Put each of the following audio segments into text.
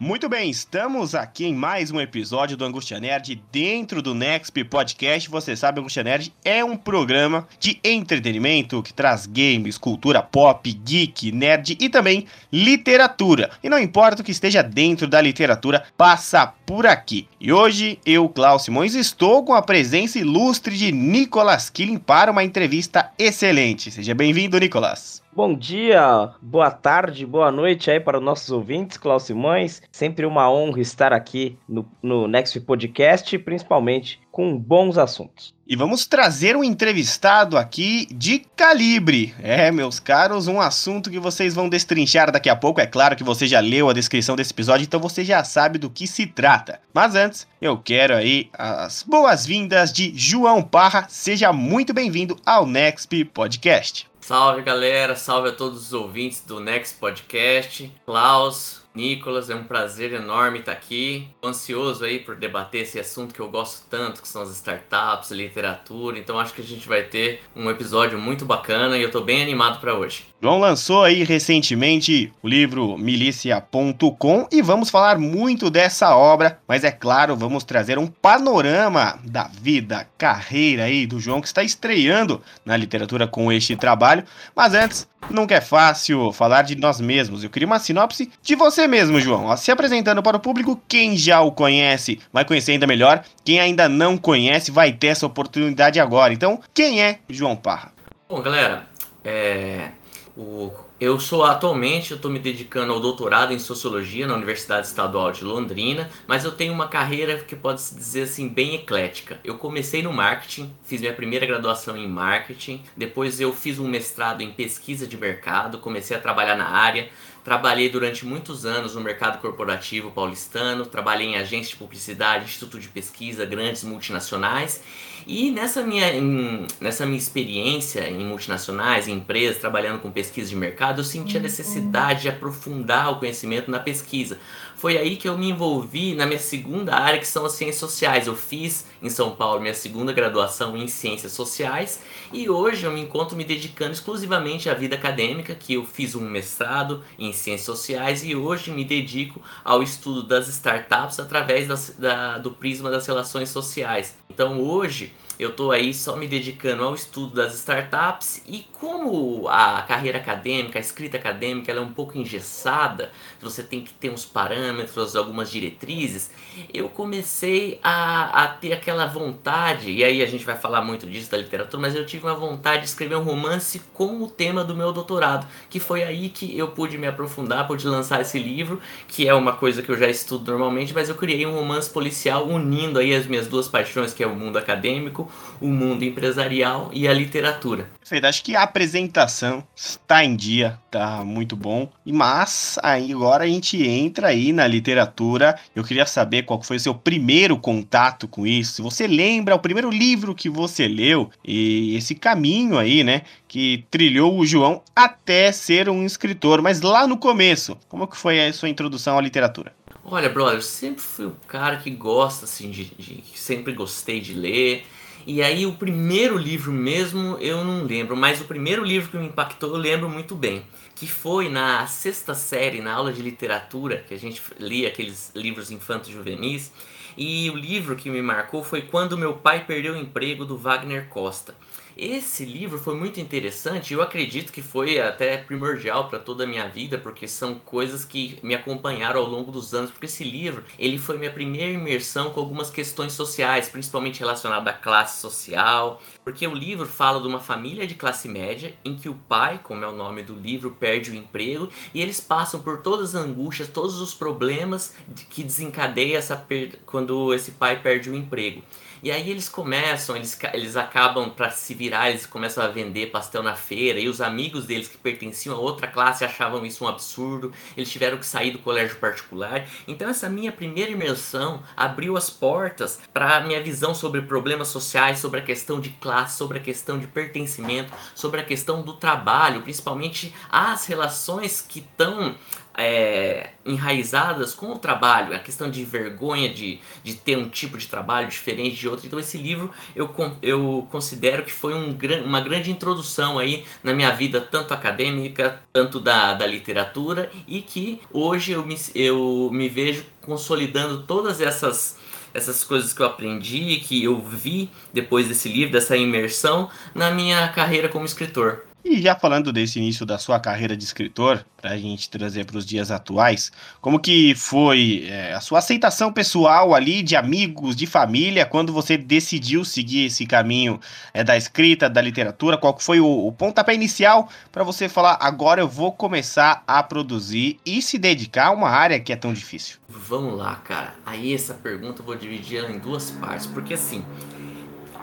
Muito bem, estamos aqui em mais um episódio do Angústia Nerd dentro do Nexp Podcast. Você sabe, Angústia Nerd é um programa de entretenimento que traz games, cultura pop, geek, nerd e também literatura. E não importa o que esteja dentro da literatura, passa por aqui. E hoje eu, Klaus Simões, estou com a presença ilustre de Nicolas Killing para uma entrevista excelente. Seja bem-vindo, Nicolas. Bom dia, boa tarde, boa noite aí para os nossos ouvintes, Klaus Simões. Sempre uma honra estar aqui no, no Next Podcast, principalmente com bons assuntos. E vamos trazer um entrevistado aqui de calibre. É, meus caros, um assunto que vocês vão destrinchar daqui a pouco. É claro que você já leu a descrição desse episódio, então você já sabe do que se trata. Mas antes, eu quero aí as boas-vindas de João Parra. Seja muito bem-vindo ao Next Podcast. Salve galera, salve a todos os ouvintes do Next Podcast. Klaus, Nicolas, é um prazer enorme estar aqui. Tô ansioso aí por debater esse assunto que eu gosto tanto, que são as startups, literatura. Então acho que a gente vai ter um episódio muito bacana e eu tô bem animado para hoje. João lançou aí recentemente o livro milícia.com e vamos falar muito dessa obra, mas é claro, vamos trazer um panorama da vida, carreira aí do João que está estreando na literatura com este trabalho. Mas antes, nunca é fácil falar de nós mesmos. Eu queria uma sinopse de você mesmo, João. Se apresentando para o público, quem já o conhece vai conhecer ainda melhor. Quem ainda não conhece vai ter essa oportunidade agora. Então, quem é João Parra? Bom, galera, é... o... eu sou atualmente, eu estou me dedicando ao doutorado em Sociologia na Universidade Estadual de Londrina, mas eu tenho uma carreira que pode se dizer assim, bem eclética. Eu comecei no marketing, fiz minha primeira graduação em marketing, depois eu fiz um mestrado em pesquisa de mercado, comecei a trabalhar na área, Trabalhei durante muitos anos no mercado corporativo paulistano, trabalhei em agências de publicidade, instituto de pesquisa, grandes multinacionais. E nessa minha, em, nessa minha experiência em multinacionais, em empresas, trabalhando com pesquisa de mercado, eu senti a necessidade de aprofundar o conhecimento na pesquisa. Foi aí que eu me envolvi na minha segunda área, que são as ciências sociais. Eu fiz em São Paulo minha segunda graduação em ciências sociais e hoje eu me encontro me dedicando exclusivamente à vida acadêmica, que eu fiz um mestrado em ciências sociais e hoje me dedico ao estudo das startups através das, da, do prisma das relações sociais. Então hoje eu estou aí só me dedicando ao estudo das startups e como a carreira acadêmica, a escrita acadêmica, ela é um pouco engessada, você tem que ter uns parâmetros, algumas diretrizes, eu comecei a, a ter aquela vontade, e aí a gente vai falar muito disso da literatura, mas eu tive uma vontade de escrever um romance com o tema do meu doutorado, que foi aí que eu pude me aprofundar, pude lançar esse livro, que é uma coisa que eu já estudo normalmente, mas eu criei um romance policial unindo aí as minhas duas paixões, que é o mundo acadêmico, o mundo empresarial e a literatura. Perfeito, acho que a apresentação está em dia, tá muito bom. Mas aí agora a gente entra aí na literatura. Eu queria saber qual foi o seu primeiro contato com isso. Se você lembra o primeiro livro que você leu e esse caminho aí, né, que trilhou o João até ser um escritor, mas lá no começo, como que foi a sua introdução à literatura? Olha, brother, eu sempre fui um cara que gosta assim de, de sempre gostei de ler. E aí o primeiro livro mesmo eu não lembro, mas o primeiro livro que me impactou eu lembro muito bem, que foi na sexta série, na aula de literatura, que a gente lia aqueles livros infantos juvenis, e o livro que me marcou foi Quando Meu Pai Perdeu o Emprego, do Wagner Costa. Esse livro foi muito interessante, eu acredito que foi até primordial para toda a minha vida, porque são coisas que me acompanharam ao longo dos anos, porque esse livro, ele foi minha primeira imersão com algumas questões sociais, principalmente relacionadas à classe social, porque o livro fala de uma família de classe média em que o pai, como é o nome do livro, perde o emprego e eles passam por todas as angústias, todos os problemas que desencadeia essa perda quando esse pai perde o emprego. E aí eles começam, eles, eles acabam para se virar, eles começam a vender pastel na feira, e os amigos deles que pertenciam a outra classe achavam isso um absurdo, eles tiveram que sair do colégio particular. Então essa minha primeira imersão abriu as portas para minha visão sobre problemas sociais, sobre a questão de classe, sobre a questão de pertencimento, sobre a questão do trabalho, principalmente as relações que estão é, enraizadas com o trabalho, a questão de vergonha de, de ter um tipo de trabalho diferente de outro. Então esse livro eu, eu considero que foi um, uma grande introdução aí na minha vida, tanto acadêmica, tanto da, da literatura, e que hoje eu me, eu me vejo consolidando todas essas essas coisas que eu aprendi, que eu vi depois desse livro, dessa imersão, na minha carreira como escritor. E já falando desse início da sua carreira de escritor, para a gente trazer para os dias atuais, como que foi é, a sua aceitação pessoal ali, de amigos, de família, quando você decidiu seguir esse caminho é, da escrita, da literatura? Qual foi o, o pontapé inicial para você falar, agora eu vou começar a produzir e se dedicar a uma área que é tão difícil? Vamos lá, cara. Aí essa pergunta eu vou dividir ela em duas partes, porque assim,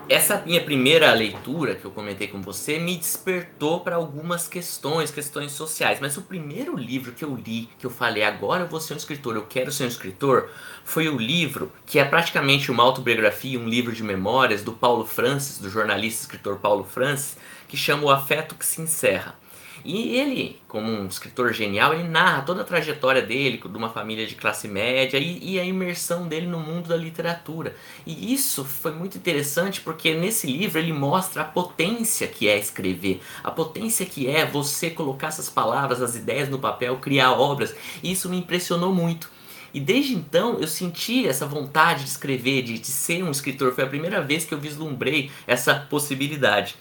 essa minha primeira leitura que eu comentei com você me despertou para algumas questões, questões sociais. Mas o primeiro livro que eu li, que eu falei agora eu vou ser um escritor, eu quero ser um escritor, foi o livro que é praticamente uma autobiografia, um livro de memórias do Paulo Francis, do jornalista e escritor Paulo Francis, que chama O Afeto que se Encerra. E ele, como um escritor genial, ele narra toda a trajetória dele, de uma família de classe média e, e, a imersão dele no mundo da literatura. E isso foi muito interessante porque nesse livro ele mostra a potência que é escrever, a potência que é você colocar essas palavras, as ideias no papel, criar obras. E isso me impressionou muito. E desde então eu senti essa vontade de escrever, de, de ser um escritor. Foi a primeira vez que eu vislumbrei essa possibilidade.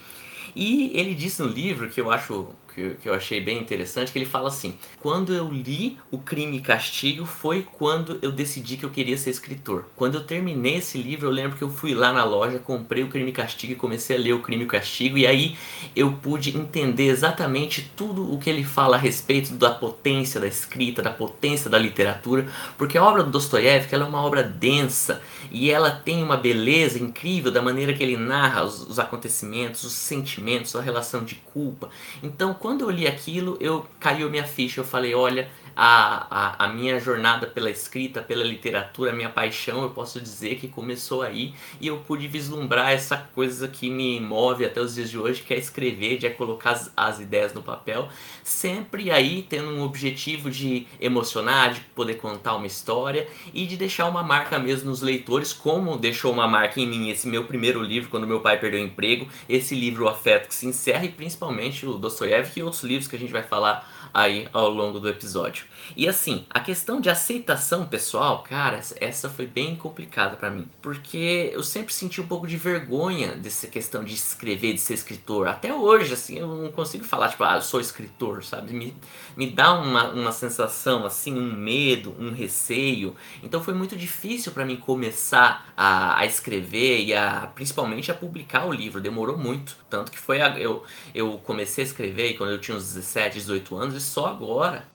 E ele disse no livro, que eu acho que, que eu achei bem interessante, que ele fala assim: quando eu li o Crime e Castigo foi quando eu decidi que eu queria ser escritor. Quando eu terminei esse livro, eu lembro que eu fui lá na loja, comprei o Crime e Castigo e comecei a ler o Crime e Castigo, e aí eu pude entender exatamente tudo o que ele fala a respeito da potência da escrita, da potência da literatura, porque a obra do Dostoiévski é uma obra densa e ela tem uma beleza incrível da maneira que ele narra os, os acontecimentos, os sentimentos, a relação de culpa. Então, quando eu li aquilo, eu caiu minha ficha. Eu falei, olha, a, a, a, minha jornada pela escrita, pela literatura, a minha paixão, eu posso dizer que começou aí e eu pude vislumbrar essa coisa que me move até os dias de hoje, que é escrever, de é colocar as, as ideias no papel, sempre aí tendo um objetivo de emocionar, de poder contar uma história e de deixar uma marca mesmo nos leitores, como deixou uma marca em mim esse meu primeiro livro, quando meu pai perdeu o emprego, esse livro O Afeto que se encerra e principalmente o Dostoiévski e outros livros que a gente vai falar aí ao longo do episódio. E assim, a questão de aceitação pessoal, cara, essa foi bem complicada para mim, porque eu sempre senti um pouco de vergonha dessa questão de escrever, de ser escritor. Até hoje, assim, eu não consigo falar, tipo, ah, eu sou escritor, sabe? Me, me dá uma, uma sensação, assim, um medo, um receio. Então foi muito difícil para mim começar a, a escrever e a, principalmente a publicar o livro. Demorou muito. Tanto que foi a, eu, eu comecei a escrever quando eu tinha uns 17, 18 anos só agora,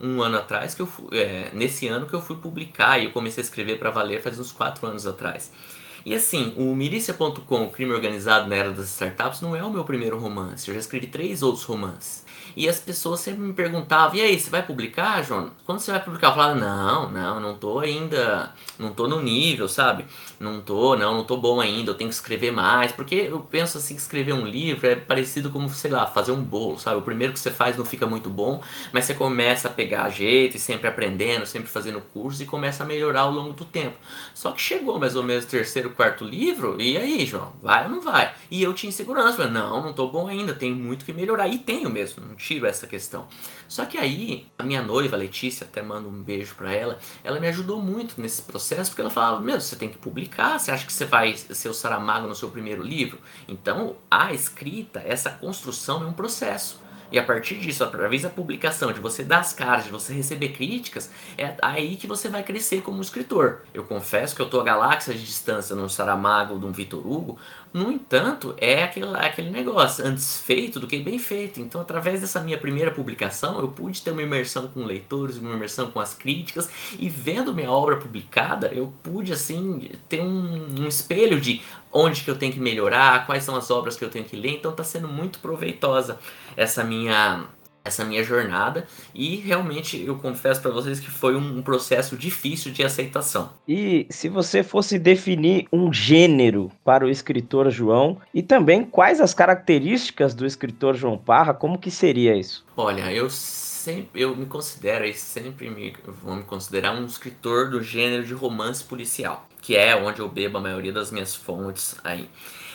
um ano atrás, que eu fui, é, nesse ano que eu fui publicar e eu comecei a escrever para valer faz uns quatro anos atrás. E assim, o Milícia.com, Crime Organizado na Era das Startups, não é o meu primeiro romance. Eu já escrevi três outros romances. E as pessoas sempre me perguntavam: e aí, você vai publicar, João? Quando você vai publicar? Eu falava: não, não, não tô ainda, não tô no nível, sabe? Não tô, não, não tô bom ainda, eu tenho que escrever mais. Porque eu penso assim escrever um livro é parecido como, sei lá, fazer um bolo, sabe? O primeiro que você faz não fica muito bom, mas você começa a pegar jeito e sempre aprendendo, sempre fazendo curso e começa a melhorar ao longo do tempo. Só que chegou mais ou menos o terceiro, quarto livro, e aí, João, vai ou não vai? E eu tinha insegurança, falei, não, não tô bom ainda, tenho muito que melhorar. E tenho mesmo, não tiro essa questão. Só que aí, a minha noiva, Letícia, até mando um beijo para ela, ela me ajudou muito nesse processo, porque ela falava, meu, você tem que publicar, você acha que você vai ser o Saramago no seu primeiro livro? Então, a escrita, essa construção é um processo. E a partir disso, através da publicação, de você dar as caras, de você receber críticas, é aí que você vai crescer como escritor. Eu confesso que eu tô a galáxia de distância no Saramago, de um Vitor Hugo, No entanto, é aquele, aquele negócio, antes feito do que bem feito. Então, através dessa minha primeira publicação, eu pude ter uma imersão com leitores, uma imersão com as críticas, e vendo minha obra publicada, eu pude, assim, ter um, um espelho de onde que eu tenho que melhorar, quais são as obras que eu tenho que ler. Então, está sendo muito proveitosa essa minha essa minha jornada e realmente eu confesso para vocês que foi um processo difícil de aceitação. E se você fosse definir um gênero para o escritor João e também quais as características do escritor João Parra, como que seria isso? Olha, eu sempre eu me considero e sempre me vou me considerar um escritor do gênero de romance policial, que é onde eu bebo a maioria das minhas fontes aí.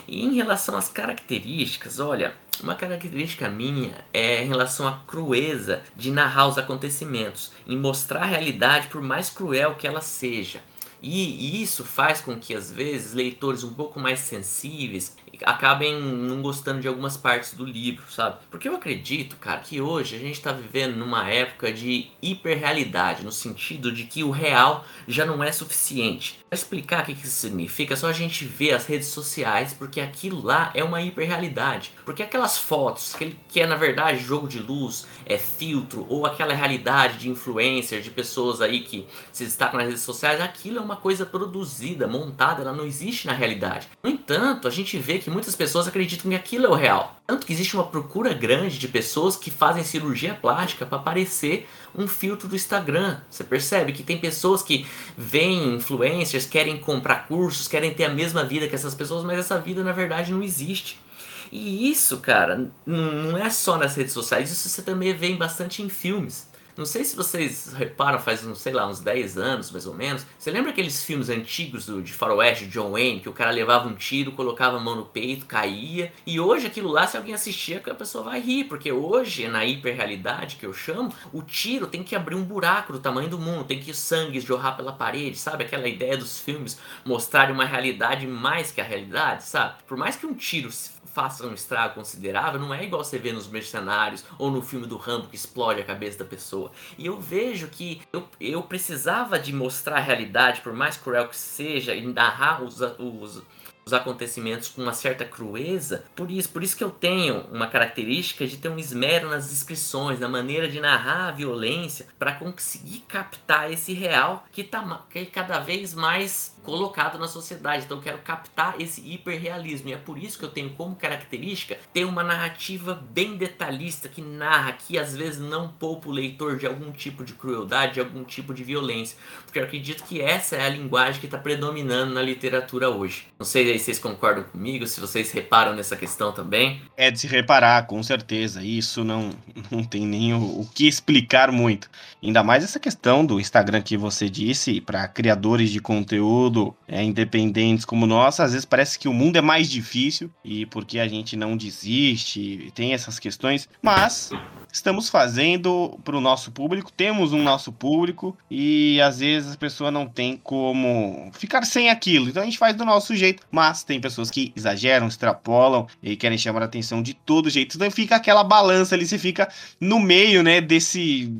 E em relação às características, olha, uma característica minha é em relação à crueza de narrar os acontecimentos, em mostrar a realidade por mais cruel que ela seja. E isso faz com que, às vezes, leitores um pouco mais sensíveis acabem não gostando de algumas partes do livro, sabe? Porque eu acredito, cara, que hoje a gente está vivendo numa época de hiperrealidade, no sentido de que o real já não é suficiente. Pra explicar o que isso significa, é só a gente ver as redes sociais, porque aquilo lá é uma hiperrealidade. Porque aquelas fotos, que, que é na verdade jogo de luz, é filtro, ou aquela realidade de influencers, de pessoas aí que se destacam nas redes sociais, aquilo é uma coisa produzida, montada, ela não existe na realidade. No entanto, a gente vê que muitas pessoas acreditam que aquilo é o real. Tanto que existe uma procura grande de pessoas que fazem cirurgia plástica para parecer um filtro do Instagram. Você percebe que tem pessoas que veem influencers, querem comprar cursos, querem ter a mesma vida que essas pessoas, mas essa vida na verdade não existe. E isso, cara, não é só nas redes sociais, isso você também vê bastante em filmes. Não sei se vocês reparam, faz, uns, sei lá, uns 10 anos mais ou menos. Você lembra aqueles filmes antigos do, de Faroeste, de John Wayne, que o cara levava um tiro, colocava a mão no peito, caía. E hoje aquilo lá, se alguém assistir, a pessoa vai rir, porque hoje, na hiperrealidade que eu chamo, o tiro tem que abrir um buraco do tamanho do mundo, tem que sangue jorrar pela parede, sabe? Aquela ideia dos filmes mostrarem uma realidade mais que a realidade, sabe? Por mais que um tiro faça um estrago considerável, não é igual você vê nos Mercenários ou no filme do Rambo que explode a cabeça da pessoa. E eu vejo que eu, eu precisava de mostrar a realidade, por mais cruel que seja, e narrar os, os os acontecimentos com uma certa crueza. Por isso, por isso que eu tenho uma característica de ter um esmero nas descrições, na maneira de narrar a violência, para conseguir captar esse real que está que é cada vez mais colocado na sociedade. Então eu quero captar esse hiperrealismo. E é por isso que eu tenho como característica ter uma narrativa bem detalhista que narra, que às vezes não poupa o leitor de algum tipo de crueldade, de algum tipo de violência. Porque eu acredito que essa é a linguagem que está predominando na literatura hoje. Não sei se vocês concordam comigo, se vocês reparam nessa questão também. É de se reparar, com certeza. Isso não, não tem nem o, o que explicar muito. Ainda mais essa questão do Instagram que você disse, para criadores de conteúdo mundo é, independentes como nós, às vezes parece que o mundo é mais difícil e porque a gente não desiste, tem essas questões, mas estamos fazendo para o nosso público, temos um nosso público e às vezes a pessoa não tem como ficar sem aquilo, então a gente faz do nosso jeito, mas tem pessoas que exageram, extrapolam e querem chamar a atenção de todo jeito, então fica aquela balança ali, você fica no meio, né, desse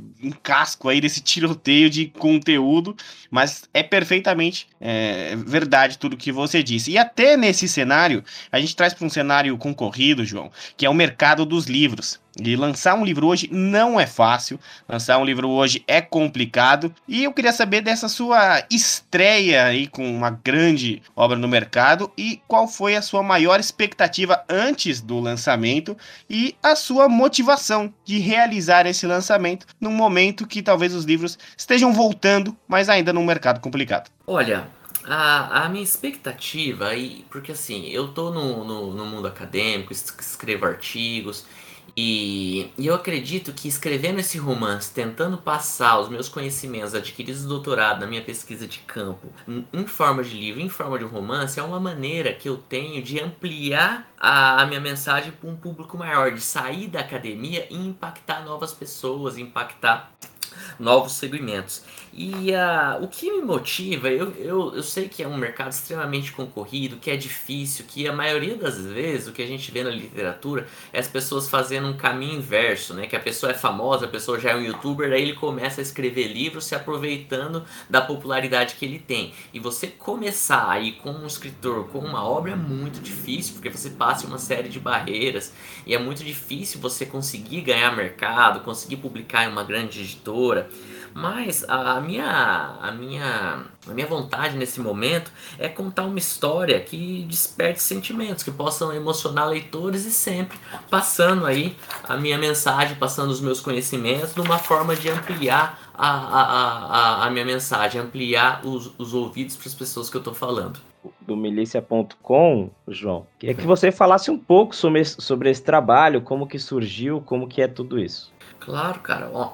casco aí, desse tiroteio de conteúdo, mas é perfeitamente é, verdade tudo que você disse. E até nesse cenário, a gente traz para um cenário concorrido, João, que é o mercado dos livros. E lançar um livro hoje não é fácil, lançar um livro hoje é complicado. E eu queria saber dessa sua estreia aí com uma grande obra no mercado e qual foi a sua maior expectativa antes do lançamento e a sua motivação de realizar esse lançamento num momento que talvez os livros estejam voltando, mas ainda num mercado complicado. Olha, a, a minha expectativa, e porque assim, eu tô no, no, no mundo acadêmico, escrevo artigos, e, e, eu acredito que escrevendo esse romance, tentando passar os meus conhecimentos adquiridos no doutorado, na minha pesquisa de campo, em forma de livro, em forma de romance, é uma maneira que eu tenho de ampliar a, a minha mensagem para um público maior, de sair da academia e impactar novas pessoas, impactar novos segmentos. E uh, o que me motiva, eu, eu, eu sei que é um mercado extremamente concorrido, que é difícil, que a maioria das vezes o que a gente vê na literatura é as pessoas fazendo um caminho inverso, né? Que a pessoa é famosa, a pessoa já é um youtuber, aí ele começa a escrever livros se aproveitando da popularidade que ele tem. E você começar aí como um escritor, com uma obra é muito difícil, porque você passa uma série de barreiras e é muito difícil você conseguir ganhar mercado, conseguir publicar em uma grande editora. Mas a minha, a minha, a minha vontade nesse momento é contar uma história que desperte sentimentos, que possam emocionar leitores e sempre passando aí a minha mensagem, passando os meus conhecimentos, numa forma de ampliar a, a, a, a minha mensagem, ampliar os, os ouvidos para as pessoas que eu estou falando do milícia.com, João, queria que você falasse um pouco sobre, sobre esse trabalho, como que surgiu, como que é tudo isso. Claro, cara. Ó,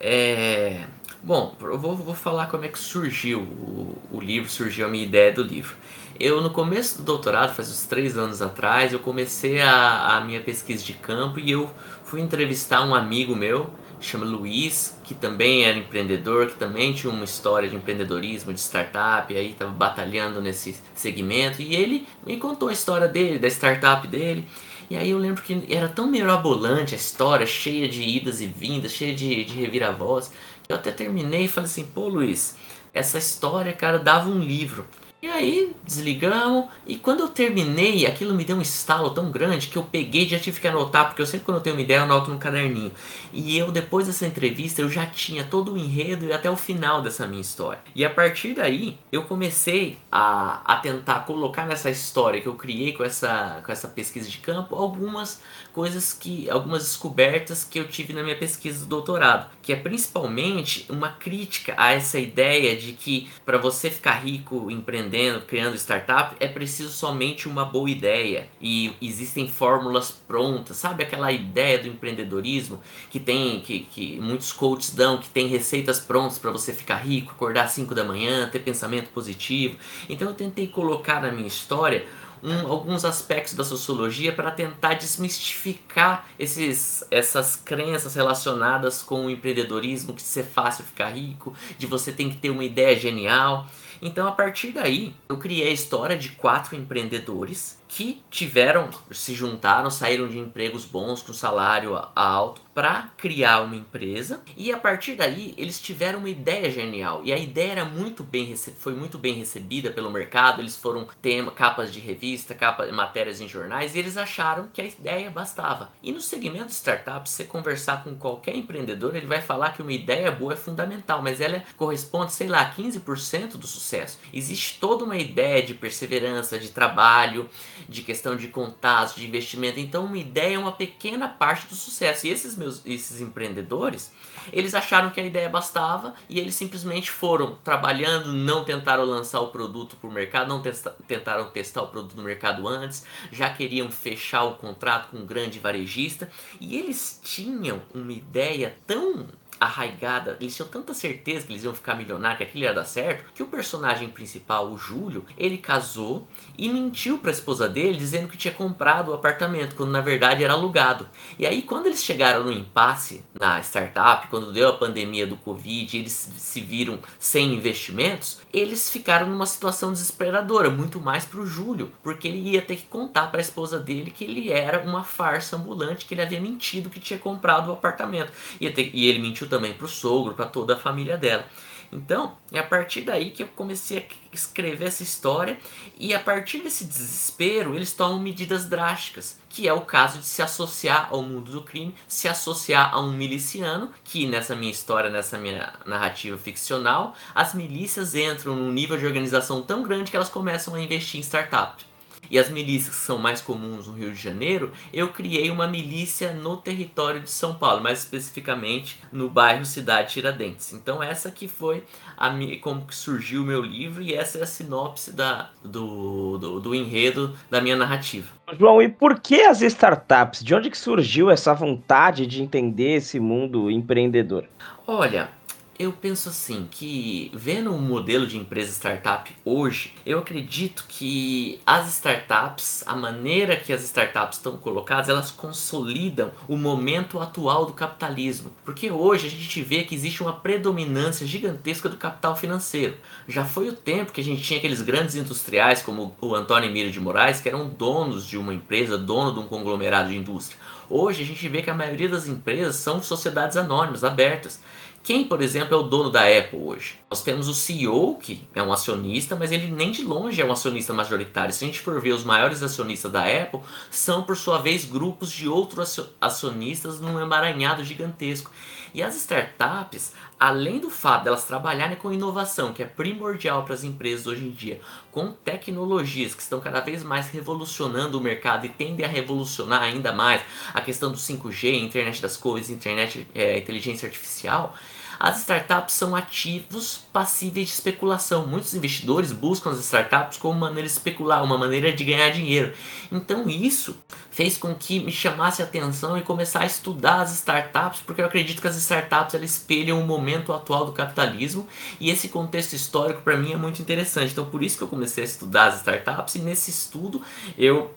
é... Bom, eu vou, vou falar como é que surgiu o, o livro, surgiu a minha ideia do livro. Eu, no começo do doutorado, faz uns três anos atrás, eu comecei a, a minha pesquisa de campo e eu fui entrevistar um amigo meu, chama Luiz, que também era empreendedor, que também tinha uma história de empreendedorismo, de startup, aí estava batalhando nesse segmento, e ele me contou a história dele, da startup dele, e aí eu lembro que era tão mirabolante a história, cheia de idas e vindas, cheia de, de reviravoltas, que eu até terminei e falei assim, pô Luiz, essa história, cara, dava um livro. E aí desligamos e quando eu terminei, aquilo me deu um estalo tão grande que eu peguei e já tive que anotar, porque eu sempre quando eu tenho uma ideia eu anoto no caderninho. E eu depois dessa entrevista eu já tinha todo o enredo e até o final dessa minha história. E a partir daí eu comecei a, a tentar colocar nessa história que eu criei com essa, com essa pesquisa de campo algumas coisas que algumas descobertas que eu tive na minha pesquisa do doutorado, que é principalmente uma crítica a essa ideia de que para você ficar rico empreendendo criando startup, é preciso somente uma boa ideia e existem fórmulas prontas, sabe aquela ideia do empreendedorismo que tem que, que muitos coaches dão, que tem receitas prontas para você ficar rico, acordar às 5 da manhã, ter pensamento positivo. Então eu tentei colocar na minha história um, alguns aspectos da sociologia para tentar desmistificar esses, essas crenças relacionadas com o empreendedorismo, que ser fácil ficar rico, de você tem que ter uma ideia genial. Então, a partir daí, eu criei a história de quatro empreendedores que tiveram, se juntaram, saíram de empregos bons com salário alto para criar uma empresa. E a partir daí eles tiveram uma ideia genial. E a ideia era muito bem foi muito bem recebida pelo mercado. Eles foram tema capas de revista capas matérias em jornais e eles acharam que a ideia bastava. E no segmento de startups você conversar com qualquer empreendedor ele vai falar que uma ideia boa é fundamental mas ela corresponde sei lá a 15% do sucesso. Existe toda uma ideia de perseverança de trabalho de questão de contatos, de investimento. Então, uma ideia é uma pequena parte do sucesso. E esses meus esses empreendedores, eles acharam que a ideia bastava e eles simplesmente foram trabalhando, não tentaram lançar o produto para o mercado, não testa, tentaram testar o produto no mercado antes, já queriam fechar o contrato com um grande varejista e eles tinham uma ideia tão arraigada, eles tinham tanta certeza que eles iam ficar milionários, que aquilo ia dar certo, que o personagem principal, o Júlio, ele casou e mentiu para a esposa dele dizendo que tinha comprado o apartamento, quando na verdade era alugado. E aí quando eles chegaram no impasse na startup, quando deu a pandemia do Covid, eles se viram sem investimentos, eles ficaram numa situação desesperadora, muito mais para o Júlio, porque ele ia ter que contar para a esposa dele que ele era uma farsa ambulante, que ele havia mentido que tinha comprado o apartamento. Ter, e ele mentiu também para o sogro, para toda a família dela. Então, é a partir daí que eu comecei a escrever essa história e a partir desse desespero eles tomam medidas drásticas, que é o caso de se associar ao mundo do crime, se associar a um miliciano, que nessa minha história, nessa minha narrativa ficcional, as milícias entram num nível de organização tão grande que elas começam a investir em startup e as milícias que são mais comuns no Rio de Janeiro, eu criei uma milícia no território de São Paulo, mais especificamente no bairro Cidade Tiradentes. Então essa que foi a como que surgiu o meu livro e essa é a sinopse da, do, do, do enredo da minha narrativa. João, e por que as startups? De onde que surgiu essa vontade de entender esse mundo empreendedor? Olha, eu penso assim, que vendo o modelo de empresa startup hoje, eu acredito que as startups, a maneira que as startups estão colocadas, elas consolidam o momento atual do capitalismo. Porque hoje a gente vê que existe uma predominância gigantesca do capital financeiro. Já foi o tempo que a gente tinha aqueles grandes industriais como o Antônio Emílio de Moraes, que eram donos de uma empresa, dono de um conglomerado de indústria. Hoje a gente vê que a maioria das empresas são sociedades anônimas, abertas. Quem, por exemplo, é o dono da Apple hoje? Nós temos o CEO, que é um acionista, mas ele nem de longe é um acionista majoritário. Se a gente for ver os maiores acionistas da Apple, são por sua vez grupos de outros acionistas num emaranhado gigantesco. E as startups, além do fato delas de trabalharem com inovação, que é primordial para as empresas hoje em dia, com tecnologias que estão cada vez mais revolucionando o mercado e tendem a revolucionar ainda mais a questão do 5G, internet das coisas, internet, é, inteligência artificial, as startups são ativos passíveis de especulação. Muitos investidores buscam as startups como maneira de especular, uma maneira de ganhar dinheiro. Então isso fez com que me chamasse a atenção e começar a estudar as startups, porque eu acredito que as startups elas espelham o momento atual do capitalismo e esse contexto histórico para mim é muito interessante. Então por isso que eu comecei a estudar as startups e nesse estudo eu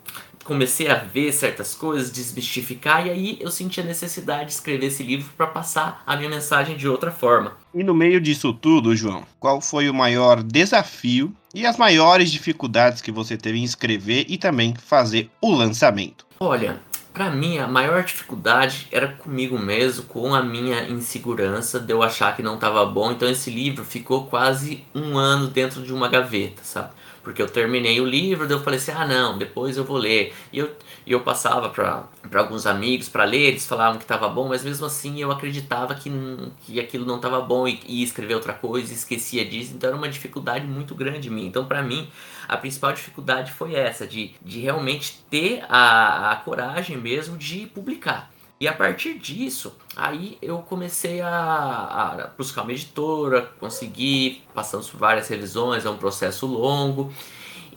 comecei a ver certas coisas, desmistificar, e aí eu senti a necessidade de escrever esse livro para passar a minha mensagem de outra forma. E no meio disso tudo, João, qual foi o maior desafio e as maiores dificuldades que você teve em escrever e também fazer o lançamento? Olha, para mim a maior dificuldade era comigo mesmo, com a minha insegurança de eu achar que não estava bom. Então esse livro ficou quase um ano dentro de uma gaveta, sabe? Porque eu terminei o livro, daí eu falei assim, ah não, depois eu vou ler. E eu, e eu passava para alguns amigos para ler, eles falavam que estava bom, mas mesmo assim eu acreditava que, que aquilo não estava bom e ia escrever outra coisa, esquecia disso, então era uma dificuldade muito grande em mim. Então para mim, a principal dificuldade foi essa, de, de realmente ter a, a coragem mesmo de publicar. E a partir disso, aí eu comecei a, a buscar uma editora, conseguir, passamos por várias revisões, é um processo longo.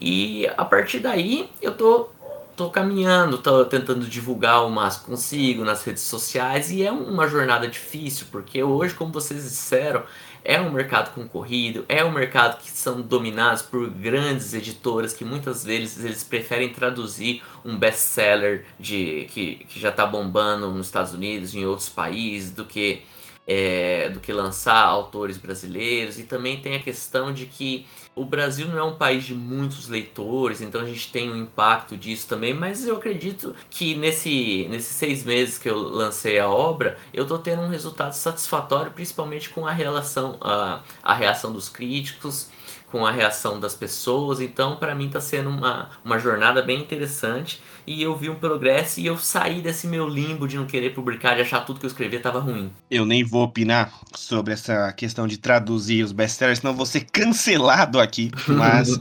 E a partir daí eu tô, tô caminhando, tô tentando divulgar o mais consigo nas redes sociais e é uma jornada difícil, porque hoje, como vocês disseram, é um mercado concorrido, é um mercado que são dominados por grandes editoras que muitas vezes eles preferem traduzir um best-seller de que, que já está bombando nos Estados Unidos, em outros países, do que é, do que lançar autores brasileiros. E também tem a questão de que o Brasil não é um país de muitos leitores, então a gente tem um impacto disso também, mas eu acredito que nesse, nesses seis meses que eu lancei a obra, eu estou tendo um resultado satisfatório, principalmente com a relação, a, a reação dos críticos, com a reação das pessoas. Então, para mim, está sendo uma, uma jornada bem interessante. E eu vi um progresso e eu saí desse meu limbo de não querer publicar, de achar tudo que eu escrevi estava ruim. Eu nem vou opinar sobre essa questão de traduzir os best-sellers, senão vou ser cancelado aqui. Mas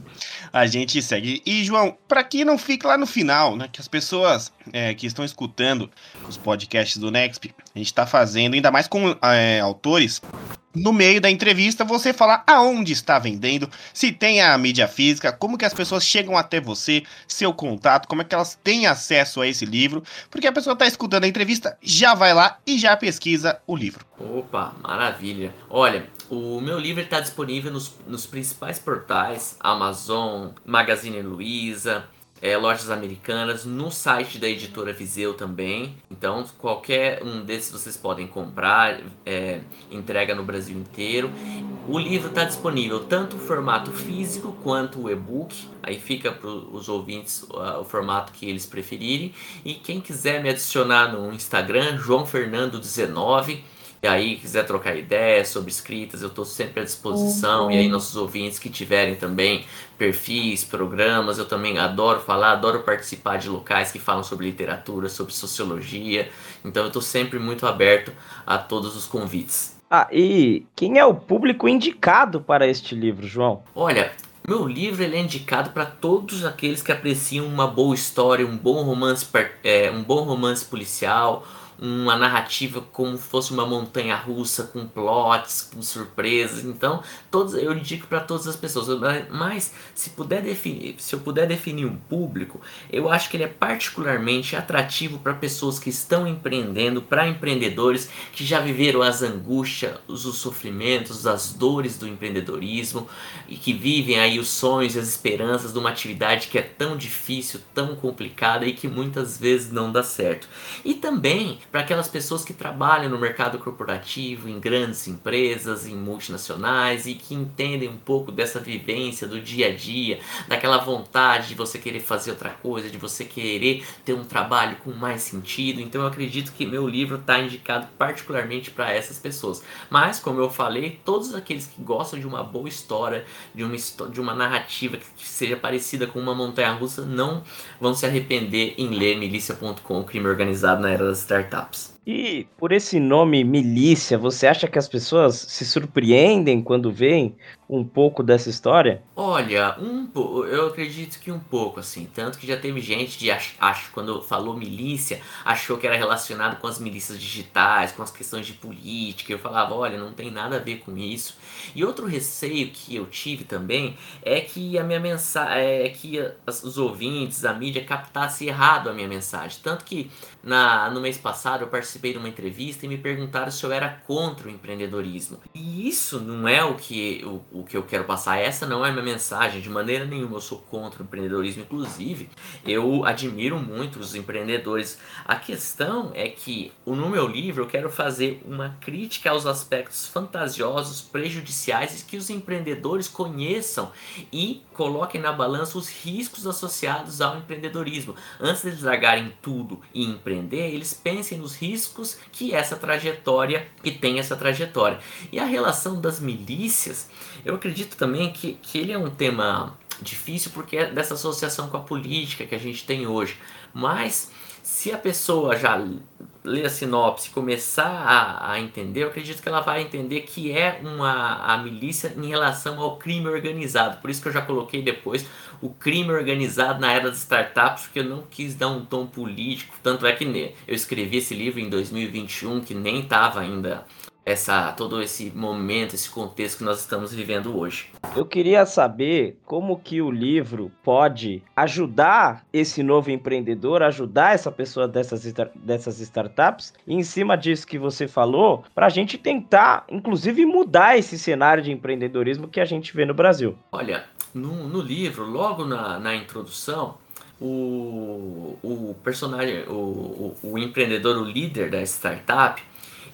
a gente segue. E, João, para que não fique lá no final, né? Que as pessoas é, que estão escutando os podcasts do Nexp, a gente está fazendo, ainda mais com é, autores no meio da entrevista você falar aonde está vendendo, se tem a mídia física, como que as pessoas chegam até você, seu contato, como é que elas têm acesso a esse livro, porque a pessoa está escutando a entrevista, já vai lá e já pesquisa o livro. Opa, maravilha. Olha, o meu livro está disponível nos, nos principais portais, Amazon, Magazine Luiza, é, lojas americanas, no site da editora Viseu também. Então, qualquer um desses vocês podem comprar, é, entrega no Brasil inteiro. O livro está disponível tanto o formato físico quanto o e-book. Aí fica para os ouvintes uh, o formato que eles preferirem. E quem quiser me adicionar no Instagram, João Fernando 19 e aí, quiser trocar ideias sobre escritas, eu estou sempre à disposição. Uhum. E aí, uhum. nossos ouvintes que tiverem também perfis, programas, eu também adoro falar, adoro participar de locais que falam sobre literatura, sobre sociologia. Então, eu estou sempre muito aberto a todos os convites. Ah, e quem é o público indicado para este livro, João? Olha, meu livro ele é indicado para todos aqueles que apreciam uma boa história, um bom romance, é, um bom romance policial uma narrativa como fosse uma montanha russa com plots, com surpresas. Então, todos eu indico para todas as pessoas. Mas se puder definir, se eu puder definir um público, eu acho que ele é particularmente atrativo para pessoas que estão empreendendo, para empreendedores que já viveram as angústias, os sofrimentos, as dores do empreendedorismo e que vivem aí os sonhos e as esperanças de uma atividade que é tão difícil, tão complicada e que muitas vezes não dá certo. E também para aquelas pessoas que trabalham no mercado corporativo, em grandes empresas, em multinacionais e que entendem um pouco dessa vivência do dia a dia, daquela vontade de você querer fazer outra coisa, de você querer ter um trabalho com mais sentido. Então eu acredito que meu livro está indicado particularmente para essas pessoas. Mas, como eu falei, todos aqueles que gostam de uma boa história, de uma, de uma narrativa que seja parecida com uma montanha russa, não vão se arrepender em ler milícia.com, crime organizado na era das startups. stops. E por esse nome milícia, você acha que as pessoas se surpreendem quando veem um pouco dessa história? Olha, um eu acredito que um pouco, assim. Tanto que já teve gente de acho quando falou milícia, achou que era relacionado com as milícias digitais, com as questões de política. Eu falava, olha, não tem nada a ver com isso. E outro receio que eu tive também é que a minha mensagem, é que os ouvintes, a mídia captasse errado a minha mensagem. Tanto que na, no mês passado eu participei de uma entrevista e me perguntaram se eu era contra o empreendedorismo. E isso não é o que, o, o que eu quero passar. Essa não é a minha mensagem, de maneira nenhuma eu sou contra o empreendedorismo. Inclusive, eu admiro muito os empreendedores. A questão é que no meu livro eu quero fazer uma crítica aos aspectos fantasiosos, prejudiciais e que os empreendedores conheçam e coloquem na balança os riscos associados ao empreendedorismo. Antes de eles largarem tudo e empreender, eles pensem nos riscos que essa trajetória, que tem essa trajetória. E a relação das milícias, eu acredito também que, que ele é um tema difícil porque é dessa associação com a política que a gente tem hoje. Mas se a pessoa já ler a sinopse e começar a, a, entender, eu acredito que ela vai entender que é uma a milícia em relação ao crime organizado. Por isso que eu já coloquei depois o crime organizado na era das startups, porque eu não quis dar um tom político. Tanto é que eu escrevi esse livro em 2021, que nem estava ainda essa todo esse momento, esse contexto que nós estamos vivendo hoje. Eu queria saber como que o livro pode ajudar esse novo empreendedor, ajudar essa pessoa dessas, dessas startups, e em cima disso que você falou, para a gente tentar, inclusive, mudar esse cenário de empreendedorismo que a gente vê no Brasil. Olha, no, no livro, logo na, na introdução, o, o personagem, o, o, o empreendedor, o líder da startup,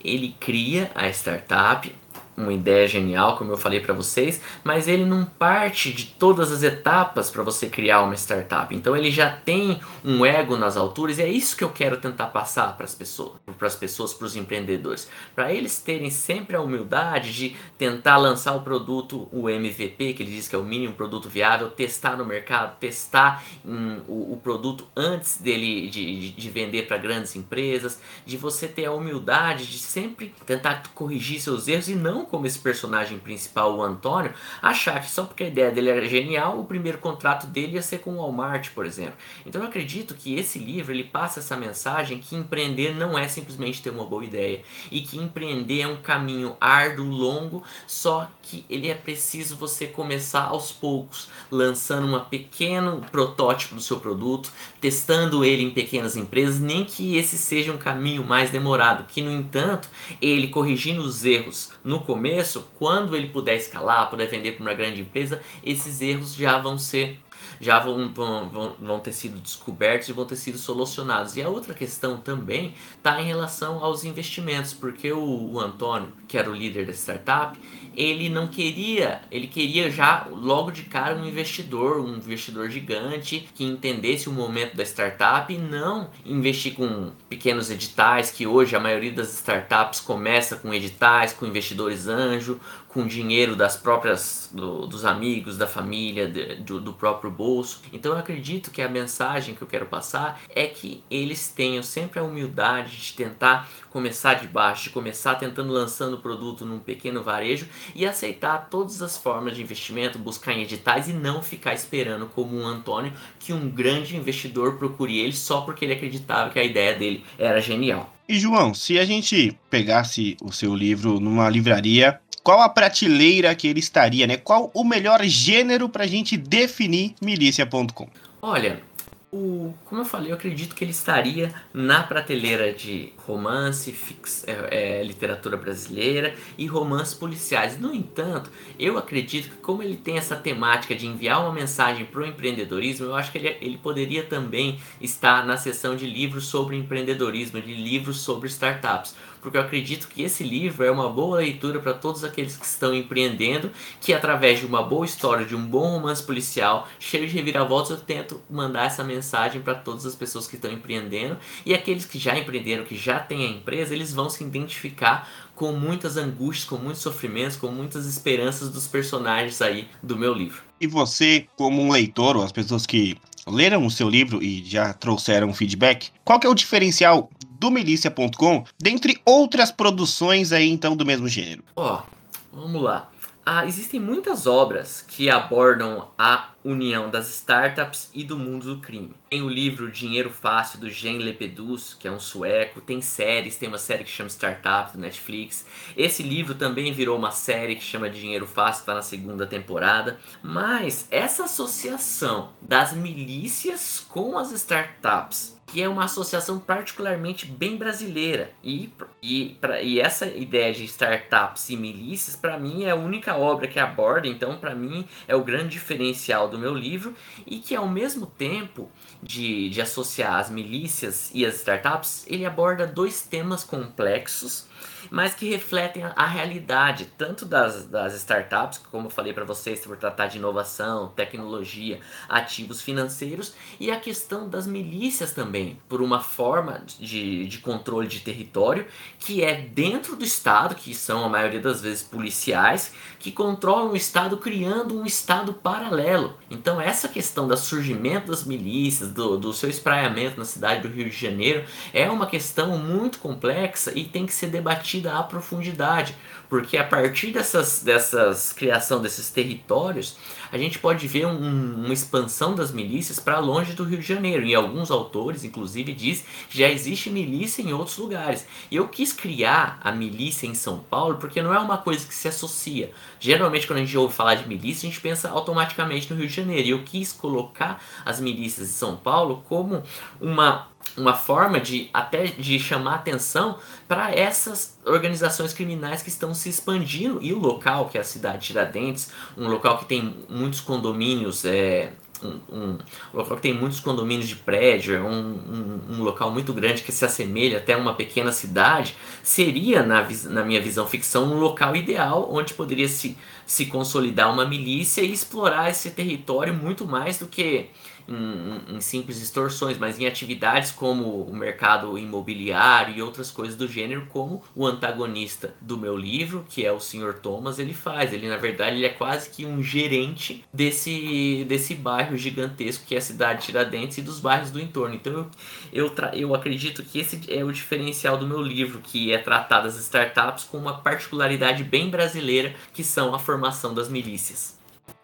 ele cria a startup, uma ideia genial, como eu falei para vocês, mas ele não parte de todas as etapas para você criar uma startup. Então ele já tem um ego nas alturas e é isso que eu quero tentar passar para as pessoas, para as pessoas, para os empreendedores, para eles terem sempre a humildade de tentar lançar o produto, o MVP, que ele diz que é o mínimo produto viável, testar no mercado, testar hum, o, o, produto antes dele de, de, de vender para grandes empresas, de você ter a humildade de sempre tentar corrigir seus erros e não como esse personagem principal, o Antônio, achar que só porque a ideia dele era genial, o primeiro contrato dele ia ser com o Walmart, por exemplo. Então eu acredito que esse livro ele passa essa mensagem que empreender não é simplesmente ter uma boa ideia e que empreender é um caminho árduo, longo, só que ele é preciso você começar aos poucos, lançando um pequeno protótipo do seu produto, testando ele em pequenas empresas, nem que esse seja um caminho mais demorado, que no entanto, ele corrigindo os erros no começo começo, quando ele puder escalar, puder vender para uma grande empresa, esses erros já vão ser já vão, vão, vão ter sido descobertos e vão ter sido solucionados. E a outra questão também está em relação aos investimentos, porque o, o Antônio, que era o líder da startup, ele não queria, ele queria já logo de cara um investidor, um investidor gigante que entendesse o momento da startup e não investir com pequenos editais, que hoje a maioria das startups começa com editais, com investidores anjo, com dinheiro das próprias do, dos amigos, da família, de, do, do, próprio bolso. Então eu acredito que a mensagem que eu quero passar é que eles tenham sempre a humildade de tentar começar de baixo, de começar tentando lançando o produto num pequeno varejo e aceitar todas as formas de investimento, buscar em editais e não ficar esperando como um Antônio que um grande investidor procure ele só porque ele acreditava que a ideia dele era genial. E João, se a gente pegasse o seu livro numa livraria qual a prateleira que ele estaria, né? Qual o melhor gênero para a gente definir milícia.com? Olha, o, como eu falei, eu acredito que ele estaria na prateleira de romance, fix, é, é, literatura brasileira e romances policiais. No entanto, eu acredito que como ele tem essa temática de enviar uma mensagem para o empreendedorismo, eu acho que ele, ele poderia também estar na seção de livros sobre empreendedorismo, de livros sobre startups porque eu acredito que esse livro é uma boa leitura para todos aqueles que estão empreendendo, que através de uma boa história, de um bom romance policial, cheio de reviravoltas, eu tento mandar essa mensagem para todas as pessoas que estão empreendendo e aqueles que já empreenderam, que já têm a empresa, eles vão se identificar com muitas angústias, com muitos sofrimentos, com muitas esperanças dos personagens aí do meu livro. E você, como um leitor, ou as pessoas que leram o seu livro e já trouxeram feedback, qual que é o diferencial do Milícia.com, dentre outras produções aí então do mesmo gênero? Ó, oh, vamos lá. Ah, existem muitas obras que abordam a união das startups e do mundo do crime. Tem o livro Dinheiro Fácil do Jean Lepedus, que é um sueco, tem séries, tem uma série que chama Startup do Netflix. Esse livro também virou uma série que chama Dinheiro Fácil, está na segunda temporada. Mas essa associação das milícias com as startups que é uma associação particularmente bem brasileira. E, e, pra, e essa ideia de startups e milícias, para mim, é a única obra que aborda, então, para mim, é o grande diferencial do meu livro, e que, ao mesmo tempo de, de associar as milícias e as startups, ele aborda dois temas complexos mas que refletem a, realidade tanto das, das startups, como eu falei para vocês, por tratar de inovação, tecnologia, ativos financeiros, e a questão das milícias também, por uma forma de, de controle de território que é dentro do Estado, que são a maioria das vezes policiais, que controlam o Estado criando um Estado paralelo. Então essa questão do surgimento das milícias, do, do seu espraiamento na cidade do Rio de Janeiro, é uma questão muito complexa e tem que ser debatida debatida à profundidade, porque a partir dessas, dessas criação desses territórios, a gente pode ver um, uma expansão das milícias para longe do Rio de Janeiro. E alguns autores, inclusive, diz que já existe milícia em outros lugares. Eu quis criar a milícia em São Paulo porque não é uma coisa que se associa. Geralmente, quando a gente ouve falar de milícia, a gente pensa automaticamente no Rio de Janeiro. E eu quis colocar as milícias de São Paulo como uma uma forma de até de chamar atenção para essas organizações criminais que estão se expandindo. E o local que é a cidade de Tiradentes, um local que tem muitos condomínios, é, um, um, local que tem muitos condomínios de prédio, é um, um, um, local muito grande que se assemelha até a uma pequena cidade, seria, na, na minha visão ficção, um local ideal onde poderia se, se consolidar uma milícia e explorar esse território muito mais do que em, em, simples extorsões, mas em atividades como o mercado imobiliário e outras coisas do gênero, como o antagonista do meu livro, que é o Sr. Thomas, ele faz. Ele, na verdade, ele é quase que um gerente desse, desse bairro gigantesco que é a cidade de Tiradentes e dos bairros do entorno. Então eu, eu, eu acredito que esse é o diferencial do meu livro, que é tratar das startups com uma particularidade bem brasileira, que são a formação das milícias.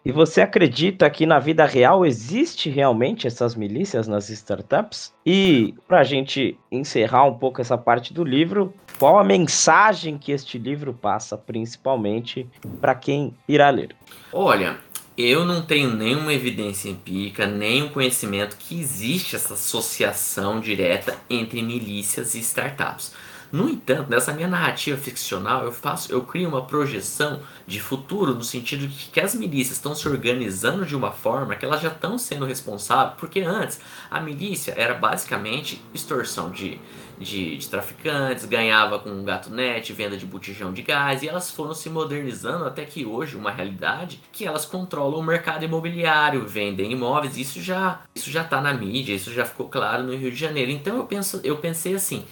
E você acredita que na vida real existe realmente essas milícias nas startups? E para a gente encerrar um pouco essa parte do livro, qual a mensagem que este livro passa, principalmente para quem irá ler? Olha, eu não tenho nenhuma evidência empírica, nenhum conhecimento que existe essa associação direta entre milícias e startups. No entanto, nessa minha narrativa ficcional, eu faço, eu crio uma projeção de futuro no sentido de que as milícias estão se organizando de uma forma que elas já estão sendo responsáveis, porque antes a milícia era basicamente extorsão de, de, de traficantes, ganhava com gato net, venda de botijão de gás, e elas foram se modernizando até que hoje uma realidade que elas controlam o mercado imobiliário, vendem imóveis, isso já isso já está na mídia, isso já ficou claro no Rio de Janeiro. Então eu penso, eu pensei assim,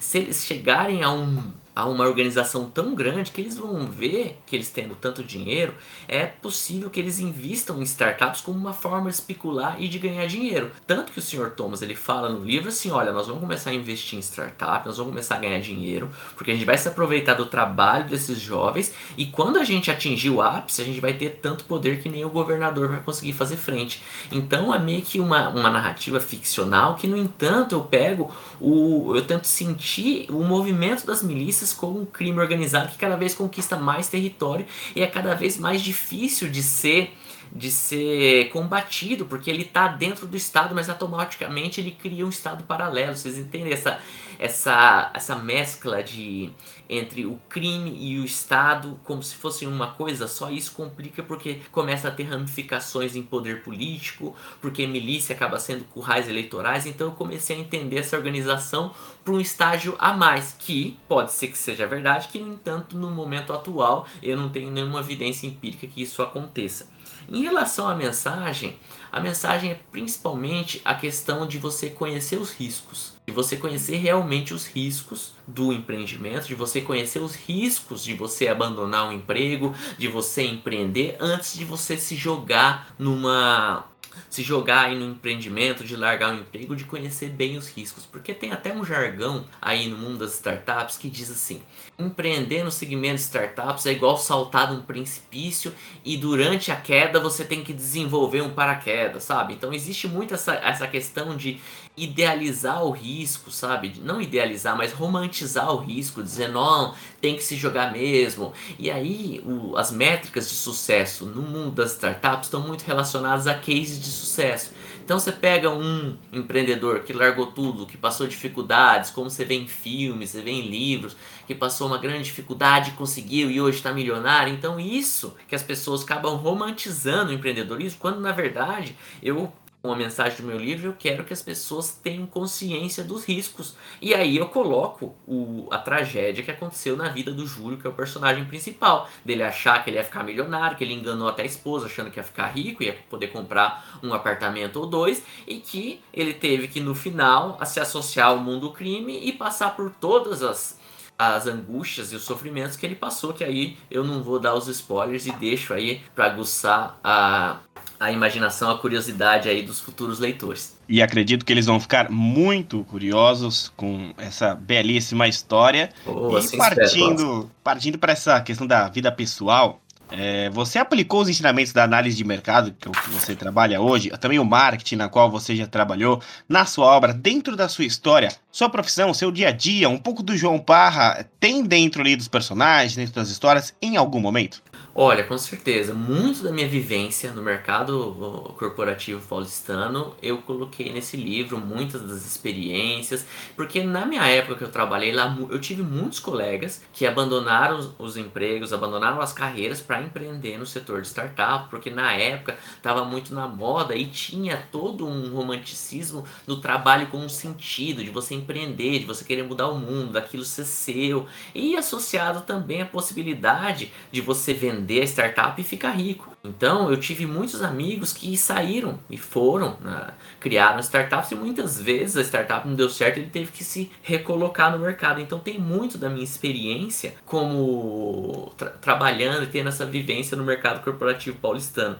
se eles chegarem a um, a uma organização tão grande que eles vão ver que eles tendo tanto dinheiro, é possível que eles invistam em startups como uma forma de especular e de ganhar dinheiro. Tanto que o Sr. Thomas ele fala no livro assim, olha, nós vamos começar a investir em startup, nós vamos começar a ganhar dinheiro, porque a gente vai se aproveitar do trabalho desses jovens e quando a gente atingir o ápice, a gente vai ter tanto poder que nem o governador vai conseguir fazer frente. Então é meio que uma, uma narrativa ficcional que, no entanto, eu pego o. eu tento sentir o movimento das milícias como um crime organizado que cada vez conquista mais território e é cada vez mais difícil de ser de ser combatido, porque ele está dentro do Estado, mas automaticamente ele cria um Estado paralelo. Vocês entendem essa, essa, essa mescla de entre o crime e o Estado como se fossem uma coisa só. Isso complica porque começa a ter ramificações em poder político, porque milícia acaba sendo currais eleitorais. Então eu comecei a entender essa organização para um estágio a mais, que pode ser que seja verdade, que no entanto no momento atual eu não tenho nenhuma evidência empírica que isso aconteça. Em relação à mensagem, a mensagem é principalmente a questão de você conhecer os riscos, de você conhecer realmente os riscos do empreendimento, de você conhecer os riscos de você abandonar um emprego, de você empreender antes de você se jogar numa se jogar aí no empreendimento, de largar o emprego, de conhecer bem os riscos. Porque tem até um jargão aí no mundo das startups que diz assim: empreender no segmento de startups é igual saltar num precipício e durante a queda você tem que desenvolver um paraquedas, sabe? Então existe muito essa, essa questão de idealizar o risco, sabe? Não idealizar, mas romantizar o risco, dizer, não, tem que se jogar mesmo. E aí, o, as métricas de sucesso no mundo das startups estão muito relacionadas a cases de sucesso. Então você pega um empreendedor que largou tudo, que passou dificuldades, como você vê em filmes, você vê em livros, que passou uma grande dificuldade, conseguiu e hoje está milionário. Então isso que as pessoas acabam romantizando o empreendedorismo, quando na verdade eu uma mensagem do meu livro, eu quero que as pessoas tenham consciência dos riscos. E aí eu coloco o, a tragédia que aconteceu na vida do Júlio, que é o personagem principal. Dele achar que ele ia ficar milionário, que ele enganou até a esposa achando que ia ficar rico, ia poder comprar um apartamento ou dois, e que ele teve que no final se associar ao mundo do crime e passar por todas as as angústias e os sofrimentos que ele passou, que aí eu não vou dar os spoilers e deixo aí para aguçar a, a imaginação, a curiosidade aí dos futuros leitores. E acredito que eles vão ficar muito curiosos com essa belíssima história. Oh, e assim partindo, partindo para essa questão da vida pessoal, é, você aplicou os ensinamentos da análise de mercado, que é o que você trabalha hoje, também o marketing, na qual você já trabalhou, na sua obra, dentro da sua história, sua profissão, seu dia a dia, um pouco do João Parra, tem dentro ali dos personagens, dentro das histórias, em algum momento? Olha, com certeza, muito da minha vivência no mercado corporativo paulistano eu coloquei nesse livro, muitas das experiências, porque na minha época que eu trabalhei lá, eu tive muitos colegas que abandonaram os, os empregos, abandonaram as carreiras para empreender no setor de startup, porque na época estava muito na moda e tinha todo um romanticismo do trabalho com um sentido, de você empreender, de você querer mudar o mundo, daquilo ser seu, e associado também a possibilidade de você vender vender a startup e ficar rico. Então eu tive muitos amigos que saíram e foram, né, criaram startups e muitas vezes a startup não deu certo ele teve que se recolocar no mercado. Então tem muito da minha experiência como tra trabalhando e tendo essa vivência no mercado corporativo paulistano.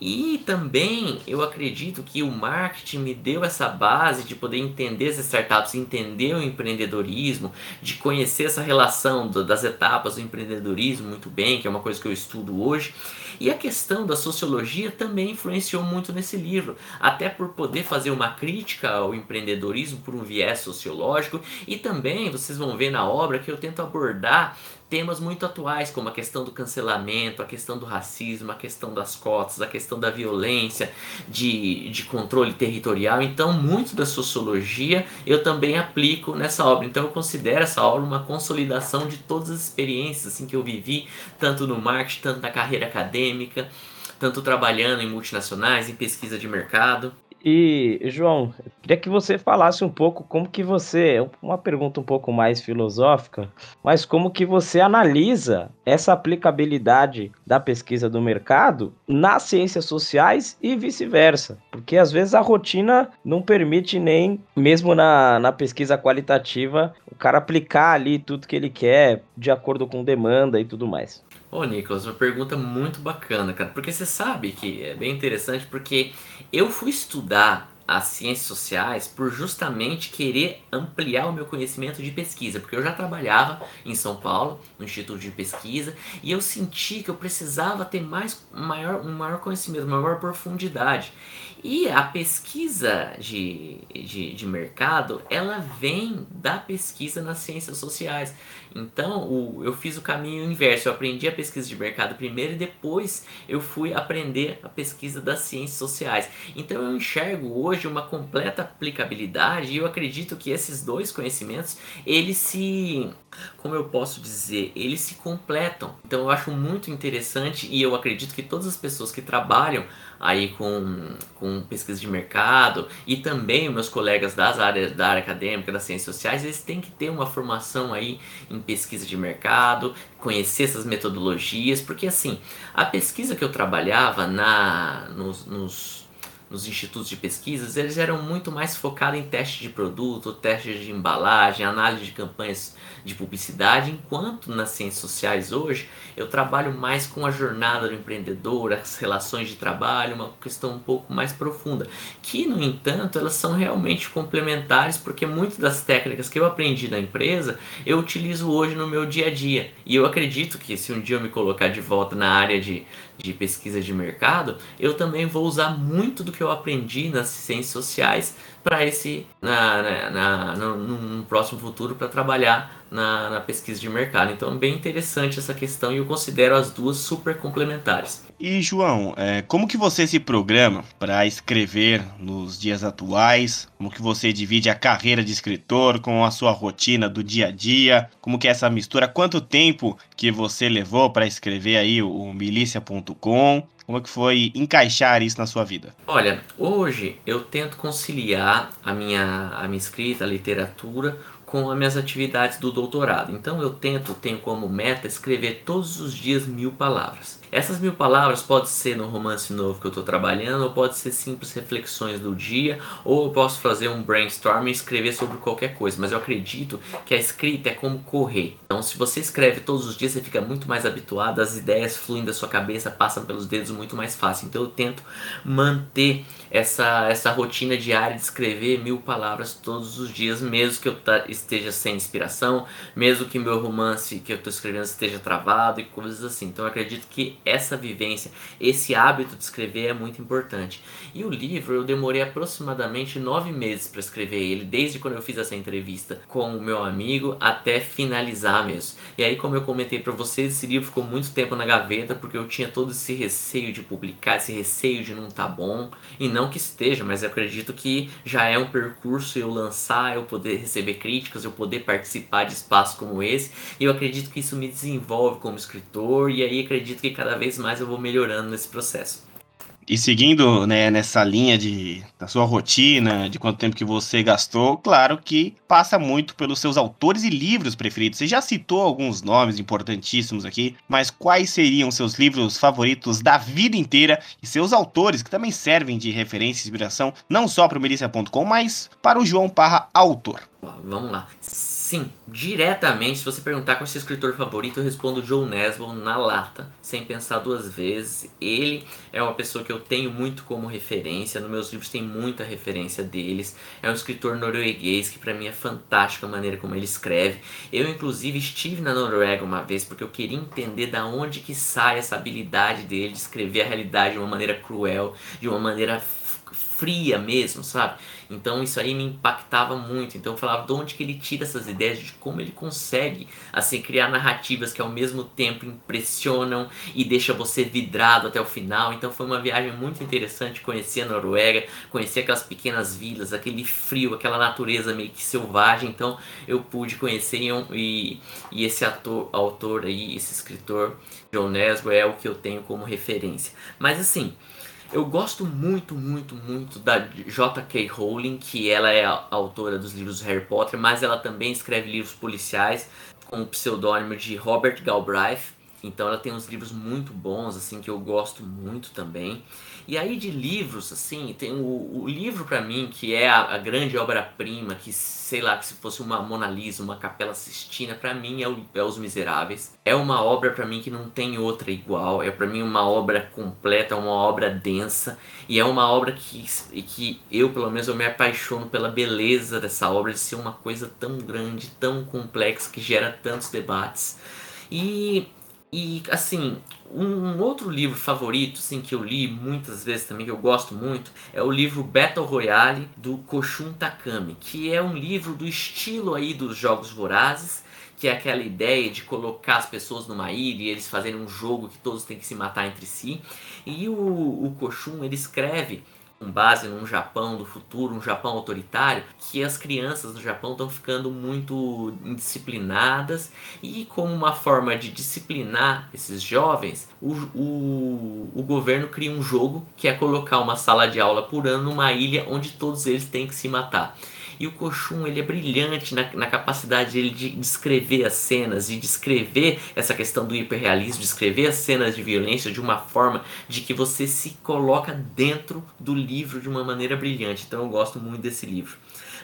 E também eu acredito que o marketing me deu essa base de poder entender as startups, entender o empreendedorismo, de conhecer essa relação do, das etapas do empreendedorismo muito bem, que é uma coisa que eu estudo hoje. E a questão da sociologia também influenciou muito nesse livro, até por poder fazer uma crítica ao empreendedorismo por um viés sociológico. E também vocês vão ver na obra que eu tento abordar temas muito atuais, como a questão do cancelamento, a questão do racismo, a questão das cotas, a questão da violência, de, de controle territorial. Então, muito da sociologia eu também aplico nessa obra. Então, eu considero essa obra uma consolidação de todas as experiências assim, que eu vivi, tanto no marketing, tanto na carreira acadêmica, tanto trabalhando em multinacionais, em pesquisa de mercado. E, João, queria que você falasse um pouco como que você, uma pergunta um pouco mais filosófica, mas como que você analisa essa aplicabilidade da pesquisa do mercado nas ciências sociais e vice-versa. Porque às vezes a rotina não permite nem, mesmo na, na pesquisa qualitativa, o cara aplicar ali tudo que ele quer de acordo com demanda e tudo mais. Ô, Nicolas, uma pergunta muito bacana, cara. Porque você sabe que é bem interessante, porque eu fui estudar as ciências sociais por justamente querer ampliar o meu conhecimento de pesquisa, porque eu já trabalhava em São Paulo, no Instituto de Pesquisa, e eu senti que eu precisava ter mais, maior, um maior conhecimento, maior profundidade. E a pesquisa de, de, de mercado, ela vem da pesquisa nas ciências sociais. Então, o, eu fiz o caminho inverso. Eu aprendi a pesquisa de mercado primeiro e depois eu fui aprender a pesquisa das ciências sociais. Então, eu enxergo hoje uma completa aplicabilidade e eu acredito que esses dois conhecimentos, eles se, como eu posso dizer, eles se completam. Então, eu acho muito interessante e eu acredito que todas as pessoas que trabalham aí com, com pesquisa de mercado e também meus colegas das áreas da área acadêmica, das ciências sociais, eles têm que ter uma formação aí em pesquisa de mercado, conhecer essas metodologias, porque assim, a pesquisa que eu trabalhava na nos, nos nos institutos de pesquisas, eles eram muito mais focados em teste de produto, teste de embalagem, análise de campanhas de publicidade, enquanto nas ciências sociais hoje eu trabalho mais com a jornada do empreendedor, as relações de trabalho, uma questão um pouco mais profunda, que no entanto elas são realmente complementares porque muitas das técnicas que eu aprendi na empresa eu utilizo hoje no meu dia a dia. E eu acredito que se um dia eu me colocar de volta na área de, de pesquisa de mercado, eu também vou usar muito do que eu aprendi nas ciências sociais para esse na, na, na no, no, próximo futuro para trabalhar na, na, pesquisa de mercado. Então, bem interessante essa questão e eu considero as duas super complementares. E João, é, como que você se programa para escrever nos dias atuais? Como que você divide a carreira de escritor com a sua rotina do dia a dia? Como que é essa mistura? Quanto tempo que você levou para escrever aí o milícia.com? Como é que foi encaixar isso na sua vida? Olha, hoje eu tento conciliar a minha, a minha escrita, a literatura, com as minhas atividades do doutorado. Então eu tento, tenho como meta escrever todos os dias mil palavras. Essas mil palavras pode ser no romance novo que eu estou trabalhando, ou pode ser simples reflexões do dia, ou eu posso fazer um brainstorm e escrever sobre qualquer coisa. Mas eu acredito que a escrita é como correr. Então, se você escreve todos os dias, você fica muito mais habituado, as ideias fluem da sua cabeça, passam pelos dedos muito mais fácil. Então, eu tento manter essa, essa rotina diária de escrever mil palavras todos os dias, mesmo que eu esteja sem inspiração, mesmo que meu romance que eu estou escrevendo esteja travado e coisas assim. Então, eu acredito que essa vivência, esse hábito de escrever é muito importante. E o livro eu demorei aproximadamente nove meses para escrever ele, desde quando eu fiz essa entrevista com o meu amigo até finalizar mesmo. E aí, como eu comentei para vocês, esse livro ficou muito tempo na gaveta porque eu tinha todo esse receio de publicar, esse receio de não estar tá bom. E não que esteja, mas eu acredito que já é um percurso eu lançar, eu poder receber críticas, eu poder participar de espaços como esse. E eu acredito que isso me desenvolve como escritor e aí acredito que cada cada vez mais eu vou melhorando nesse processo. E seguindo né, nessa linha de, da sua rotina, de quanto tempo que você gastou, claro que passa muito pelos seus autores e livros preferidos. Você já citou alguns nomes importantíssimos aqui, mas quais seriam seus livros favoritos da vida inteira e seus autores que também servem de referência e inspiração, não só para o Melissa.com, mas para o João Parra, autor? Vamos lá. Sim, diretamente, se você perguntar qual é o seu escritor favorito, eu respondo Joe Nesbo na lata, sem pensar duas vezes. Ele é uma pessoa que eu tenho muito como referência, nos meus livros tem muita referência deles. É um escritor norueguês que para mim é fantástica a maneira como ele escreve. Eu inclusive estive na Noruega uma vez porque eu queria entender da onde que sai essa habilidade dele de escrever a realidade de uma maneira cruel, de uma maneira fria mesmo, sabe? Então isso aí me impactava muito. Então eu falava de onde que ele tira essas ideias, de como ele consegue assim criar narrativas que ao mesmo tempo impressionam e deixa você vidrado até o final. Então foi uma viagem muito interessante conhecer a Noruega, conhecer aquelas pequenas vilas, aquele frio, aquela natureza meio que selvagem. Então eu pude conhecer e, e esse ator, autor aí, esse escritor John Nesbo é o que eu tenho como referência. Mas assim, Eu gosto muito, muito, muito da J.K. Rowling, que ela é a autora dos livros Harry Potter, mas ela também escreve livros policiais com o pseudônimo de Robert Galbraith. Então ela tem uns livros muito bons, assim, que eu gosto muito também. E aí de livros, assim, tem o, o livro para mim que é a, a grande obra-prima, que sei lá, que se fosse uma Mona Lisa, uma Capela Sistina, para mim é, o, é Os Miseráveis. É uma obra para mim que não tem outra igual. É para mim uma obra completa, uma obra densa e é uma obra que, que eu, pelo menos, eu me apaixono pela beleza dessa obra de ser uma coisa tão grande, tão complexa que gera tantos debates. E e assim, um outro livro favorito, assim, que eu li muitas vezes também, que eu gosto muito, é o livro Battle Royale do Koshun Takami, que é um livro do estilo aí dos Jogos Vorazes, que é aquela ideia de colocar as pessoas numa ilha e eles fazerem um jogo que todos têm que se matar entre si. E o, o Koshun, ele escreve com base num Japão do futuro, um Japão autoritário, que as crianças no Japão estão ficando muito indisciplinadas e como uma forma de disciplinar esses jovens, o, o, o governo cria um jogo que é colocar uma sala de aula por ano numa ilha onde todos eles têm que se matar. E o Koshun, ele é brilhante na, na capacidade dele de descrever as cenas, de descrever essa questão do hiperrealismo, descrever as cenas de violência de uma forma de que você se coloca dentro do livro de uma maneira brilhante. Então eu gosto muito desse livro.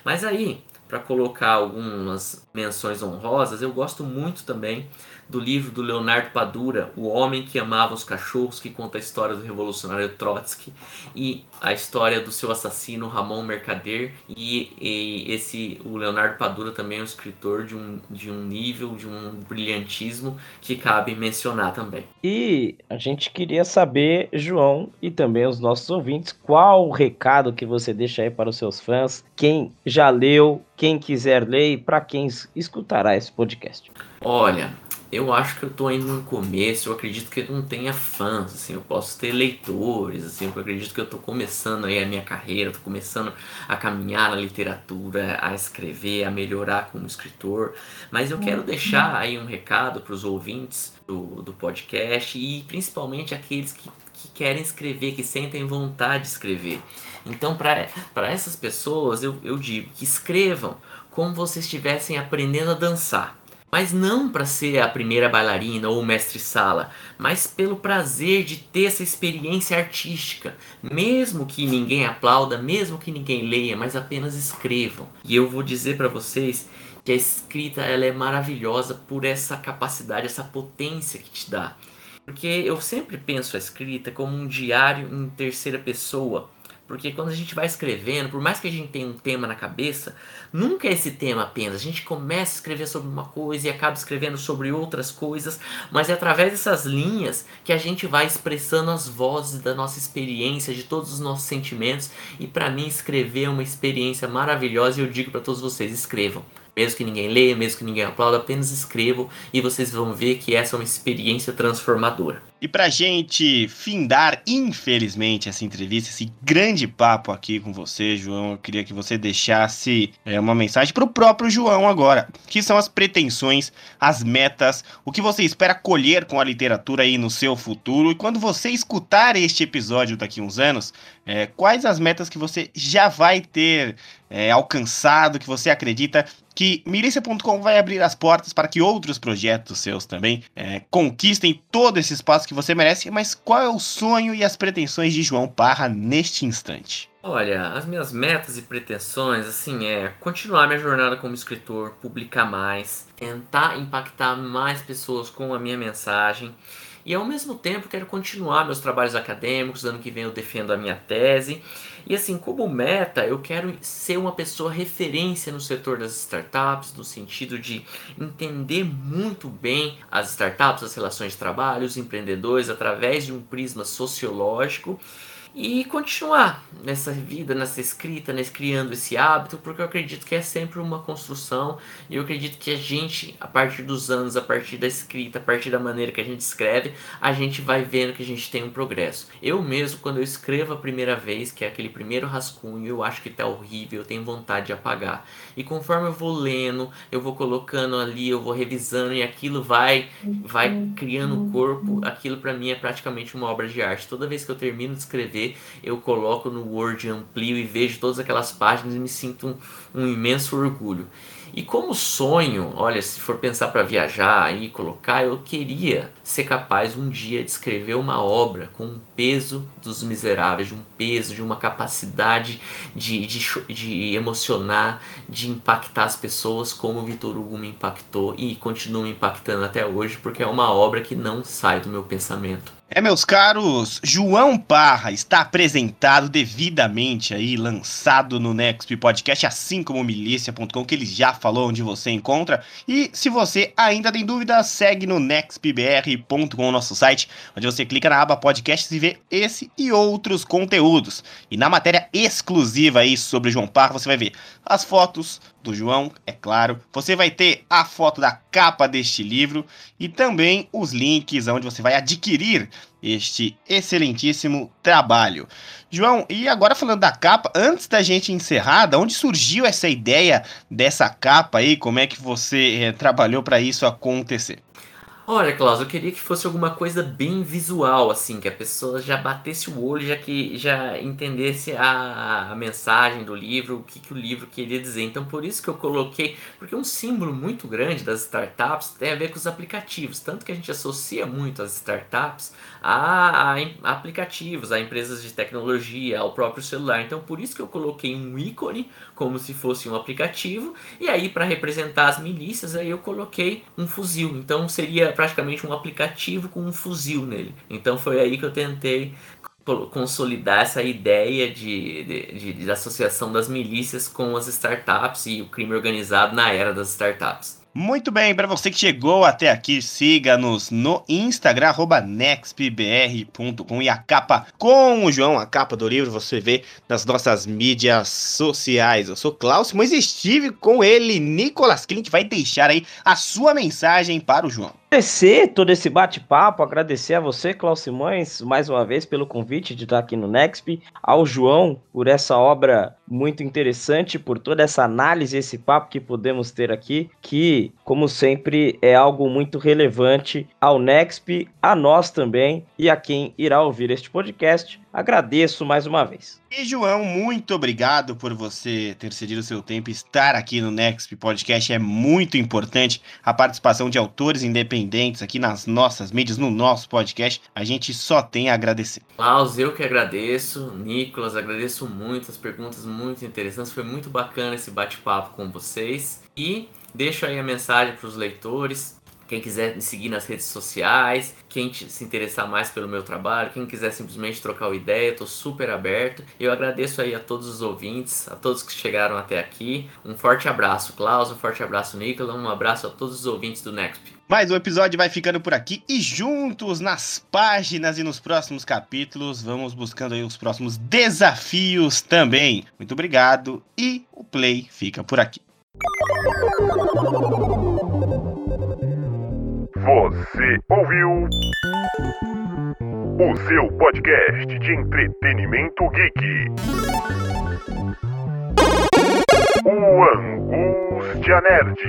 Mas aí, para colocar algumas menções honrosas, eu gosto muito também do livro do Leonardo Padura, O Homem que Amava os Cachorros, que conta a história do revolucionário Trotsky e a história do seu assassino Ramon Mercader. E, e esse o Leonardo Padura também é um escritor de um, de um nível, de um brilhantismo que cabe mencionar também. E a gente queria saber, João, e também os nossos ouvintes, qual o recado que você deixa aí para os seus fãs, quem já leu, quem quiser ler e para quem escutará esse podcast. Olha, eu acho que eu tô indo no começo, eu acredito que eu não tenha fãs, assim, eu posso ter leitores, assim, eu acredito que eu tô começando aí a minha carreira, tô começando a caminhar na literatura, a escrever, a melhorar como escritor, mas eu quero deixar aí um recado para os ouvintes do, do podcast e principalmente aqueles que, que querem escrever, que sentem vontade de escrever. Então, para essas pessoas, eu, eu digo que escrevam como vocês estivessem aprendendo a dançar mas não para ser a primeira bailarina ou mestre-sala, mas pelo prazer de ter essa experiência artística, mesmo que ninguém aplauda, mesmo que ninguém leia, mas apenas escrevam. E eu vou dizer para vocês que a escrita ela é maravilhosa por essa capacidade, essa potência que te dá. Porque eu sempre penso a escrita como um diário em terceira pessoa, porque quando a gente vai escrevendo, por mais que a gente tenha um tema na cabeça, nunca é esse tema apenas. A gente começa a escrever sobre uma coisa e acaba escrevendo sobre outras coisas, mas é através dessas linhas que a gente vai expressando as vozes da nossa experiência, de todos os nossos sentimentos. E para mim, escrever é uma experiência maravilhosa e eu digo para todos vocês: escrevam. Mesmo que ninguém leia, mesmo que ninguém aplaude, apenas escrevam e vocês vão ver que essa é uma experiência transformadora. E pra gente findar, infelizmente, essa entrevista, esse grande papo aqui com você, João, eu queria que você deixasse é, uma mensagem pro próprio João agora. Que são as pretensões, as metas, o que você espera colher com a literatura aí no seu futuro. E quando você escutar este episódio daqui uns anos, é, quais as metas que você já vai ter é, alcançado, que você acredita que milícia.com vai abrir as portas para que outros projetos seus também é, conquistem todo esse espaço que você merece, mas qual é o sonho e as pretensões de João Parra neste instante? Olha, as minhas metas e pretensões, assim, é continuar minha jornada como escritor, publicar mais, tentar impactar mais pessoas com a minha mensagem e ao mesmo tempo quero continuar meus trabalhos acadêmicos, ano que vem eu defendo a minha tese. E assim, como meta, eu quero ser uma pessoa referência no setor das startups, no sentido de entender muito bem as startups, as relações de trabalho, os empreendedores através de um prisma sociológico e continuar nessa vida, nessa escrita, nesse criando esse hábito, porque eu acredito que é sempre uma construção e eu acredito que a gente, a partir dos anos, a partir da escrita, a partir da maneira que a gente escreve, a gente vai vendo que a gente tem um progresso. Eu mesmo, quando eu escrevo a primeira vez, que é aquele primeiro rascunho, eu acho que tá horrível, eu tenho vontade de apagar. E conforme eu vou lendo, eu vou colocando ali, eu vou revisando e aquilo vai vai criando o corpo, aquilo para mim é praticamente uma obra de arte. Toda vez que eu termino de escrever, eu coloco no Word, amplio e vejo todas aquelas páginas e me sinto um, um imenso orgulho. E como sonho, olha, se for pensar para viajar e colocar, eu queria ser capaz um dia de escrever uma obra com um peso dos miseráveis, de um peso, de uma capacidade de, de, de emocionar, de impactar as pessoas como o Vitor Hugo me impactou e continua me impactando até hoje, porque é uma obra que não sai do meu pensamento. É, meus caros, João Parra está apresentado devidamente aí, lançado no Nexp Podcast, assim como milícia.com, que ele já falou onde você encontra. E se você ainda tem dúvida, segue no nextbr.com, nosso site, onde você clica na aba podcasts e vê esse e outros conteúdos. E na matéria exclusiva aí sobre João Parra, você vai ver as fotos do João, é claro. Você vai ter a foto da capa deste livro e também os links onde você vai adquirir este excelentíssimo trabalho. João, e agora falando da capa, antes da gente encerrar, da onde surgiu essa ideia dessa capa aí? Como é que você é, trabalhou para isso acontecer? Olha, Klaus, eu queria que fosse alguma coisa bem visual, assim, que a pessoa já batesse o olho, já que já entendesse a, a mensagem do livro, o que, que o livro queria dizer. Então, por isso que eu coloquei, porque um símbolo muito grande das startups tem a ver com os aplicativos, tanto que a gente associa muito as startups a, a, aplicativos, a empresas de tecnologia, ao próprio celular. Então, por isso que eu coloquei um ícone como se fosse um aplicativo, e aí para representar as milícias, aí eu coloquei um fuzil. Então, seria praticamente um aplicativo com um fuzil nele. Então foi aí que eu tentei consolidar essa ideia de, de, de, de associação das milícias com as startups e o crime organizado na era das startups. Muito bem, para você que chegou até aqui, siga-nos no Instagram, nextbr.com e a capa com o João, a capa do livro, você vê nas nossas mídias sociais. Eu sou Klaus, mas estive com ele, Nicolas Klint, vai deixar aí a sua mensagem para o João agradecer todo esse bate-papo, agradecer a você, Klaus Simões, mais uma vez pelo convite de estar aqui no Nexp, ao João por essa obra muito interessante, por toda essa análise, esse papo que podemos ter aqui, que, como sempre, é algo muito relevante ao Nexp, a nós também e a quem irá ouvir este podcast. Agradeço mais uma vez. E João, muito obrigado por você ter cedido o seu tempo e estar aqui no Next Podcast. É muito importante a participação de autores independentes aqui nas nossas mídias, no nosso podcast. A gente só tem a agradecer. Klaus, eu que agradeço. Nicolas, agradeço muito as perguntas muito interessantes. Foi muito bacana esse bate-papo com vocês. E deixo aí a mensagem para os leitores quem quiser me seguir nas redes sociais, quem se interessar mais pelo meu trabalho, quem quiser simplesmente trocar uma ideia, estou super aberto. Eu agradeço aí a todos os ouvintes, a todos que chegaram até aqui. Um forte abraço, Klaus, um forte abraço, Nicolas, um abraço a todos os ouvintes do Nexp. Mais um episódio vai ficando por aqui e juntos nas páginas e nos próximos capítulos vamos buscando aí os próximos desafios também. Muito obrigado e o play fica por aqui. Você ouviu o seu podcast de entretenimento geek. O Angústia Nerd.